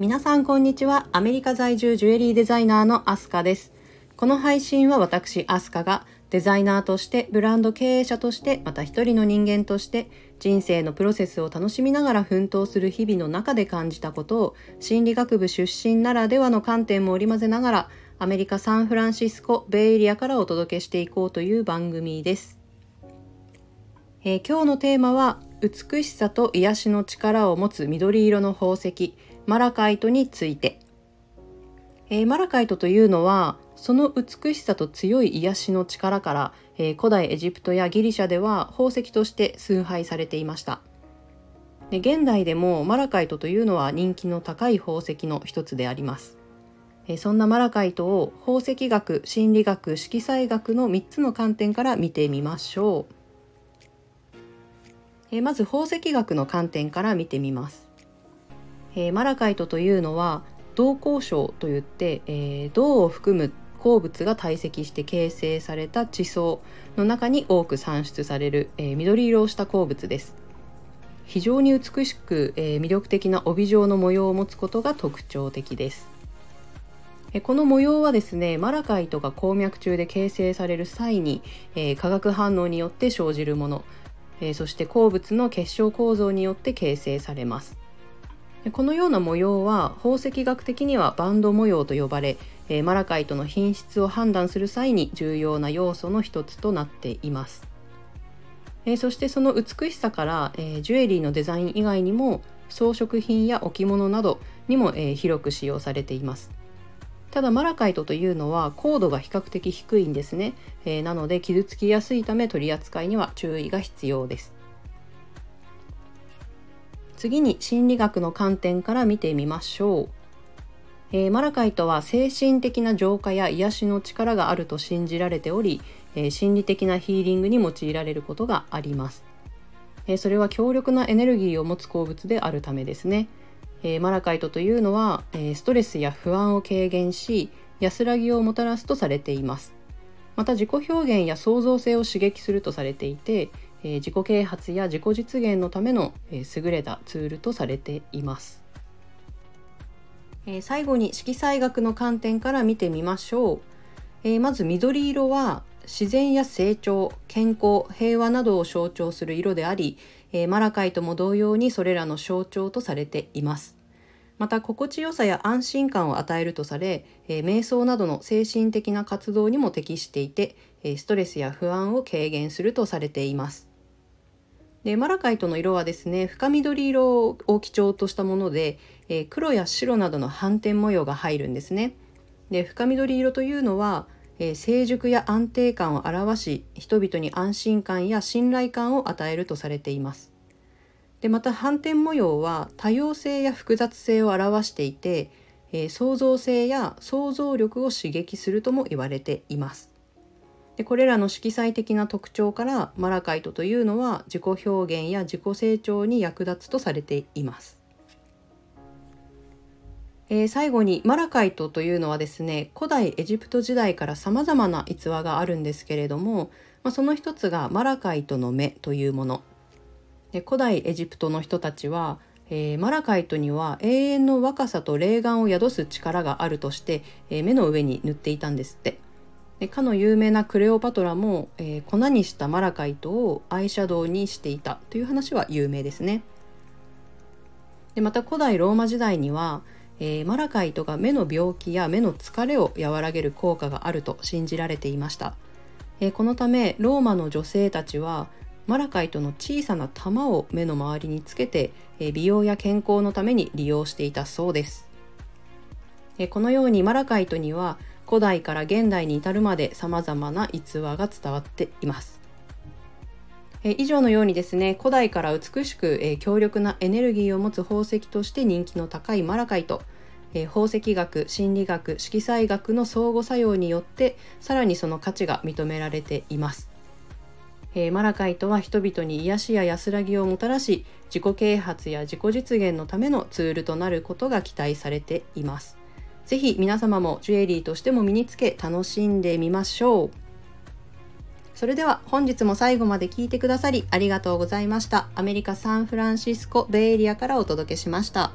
皆さんこんにちは。アメリカ在住ジュエリーデザイナーのアスカです。この配信は私アスカがデザイナーとしてブランド経営者としてまた一人の人間として人生のプロセスを楽しみながら奮闘する日々の中で感じたことを心理学部出身ならではの観点も織り交ぜながらアメリカ・サンフランシスコベイエリアからお届けしていこうという番組です。えー、今日のテーマは美しさと癒しの力を持つ緑色の宝石マラカイトについて、えー、マラカイトというのはその美しさと強い癒しの力から、えー、古代エジプトやギリシャでは宝石として崇拝されていました。で現代でもマラカイトというのは人気の高い宝石の一つであります。えそんなマラカイトを宝石学心理学色彩学の3つの観点から見てみましょう。えまず宝石学の観点から見てみます。えー、マラカイトというのは銅鉱礁といって、えー、銅を含む鉱物が堆積して形成された地層の中に多く産出される、えー、緑色をした鉱物です。非常に美しく、えー、魅力的な帯状の模様を持つことが特徴的です。この模様はですねマラカイトが鉱脈中で形成される際に、えー、化学反応によって生じるもの、えー、そして鉱物の結晶構造によって形成されます。このような模様は宝石学的にはバンド模様と呼ばれ、えマラカイトの品質を判断する際に重要な要素の一つとなっています。えそしてその美しさから、えジュエリーのデザイン以外にも装飾品や置物などにも、え広く使用されています。ただマラカイトというのは高度が比較的低いんですね、えなので傷つきやすいため取り扱いには注意が必要です。次に心理学の観点から見てみましょう。えー、マラカイトは精神的な浄化や癒しの力があると信じられており、えー、心理的なヒーリングに用いられることがあります。えー、それは強力なエネルギーを持つ鉱物であるためですね。えマラカイトというのは、えストレスや不安を軽減し安らぎをもたらすとされています。また自己表現や創造性を刺激するとされていて、え自己啓発や自己実現のための、え優れたツールとされています。え最後に色彩学の観点から見てみましょう。えまず緑色は自然や成長、健康、平和などを象徴する色であり、えマラカイトも同様にそれらの象徴とされています。また心地よさや安心感を与えるとされ、え瞑想などの精神的な活動にも適していて、えストレスや不安を軽減するとされています。でマラカイトの色はですね深緑色を基調としたもので、えー、黒や白などの斑点模様が入るんですね。で深緑色というのは、えー、成熟や安定感を表し人々に安心感や信頼感を与えるとされています。でまた斑点模様は多様性や複雑性を表していて、えー、創造性や想像力を刺激するとも言われています。でこれらの色彩的な特徴からマラカイトというのは自己表現や自己成長に役立つとされています。えー、最後にマラカイトというのはですね古代エジプト時代からさまざまな逸話があるんですけれども、まあ、その一つがマラカイトの目というもので古代エジプトの人たちは、えー、マラカイトには永遠の若さと霊眼を宿す力があるとして、えー、目の上に塗っていたんですって。でかの有名なクレオパトラも、えー、粉にしたマラカイトをアイシャドウにしていたという話は有名ですね。でまた古代ローマ時代には、えー、マラカイトが目の病気や目の疲れを和らげる効果があると信じられていました。えー、このためローマの女性たちはマラカイトの小さな玉を目の周りにつけて、え美容や健康のために利用していたそうです。えこのようにマラカイトには古代から現代に至るまで様々な逸話が伝わっています。え以上のようにですね古代から美しく、え強力なエネルギーを持つ宝石として人気の高いマラカイト、え宝石学心理学色彩学の相互作用によってさらにその価値が認められています。えマラカイトは人々に癒しや安らぎをもたらし自己啓発や自己実現のためのツールとなることが期待されています。ぜひ皆様もジュエリーとしても身につけ楽しんでみましょう。それでは本日も最後まで聞いてくださりありがとうございました。アメリカ・サンフランシスコ・ベイエリアからお届けしました。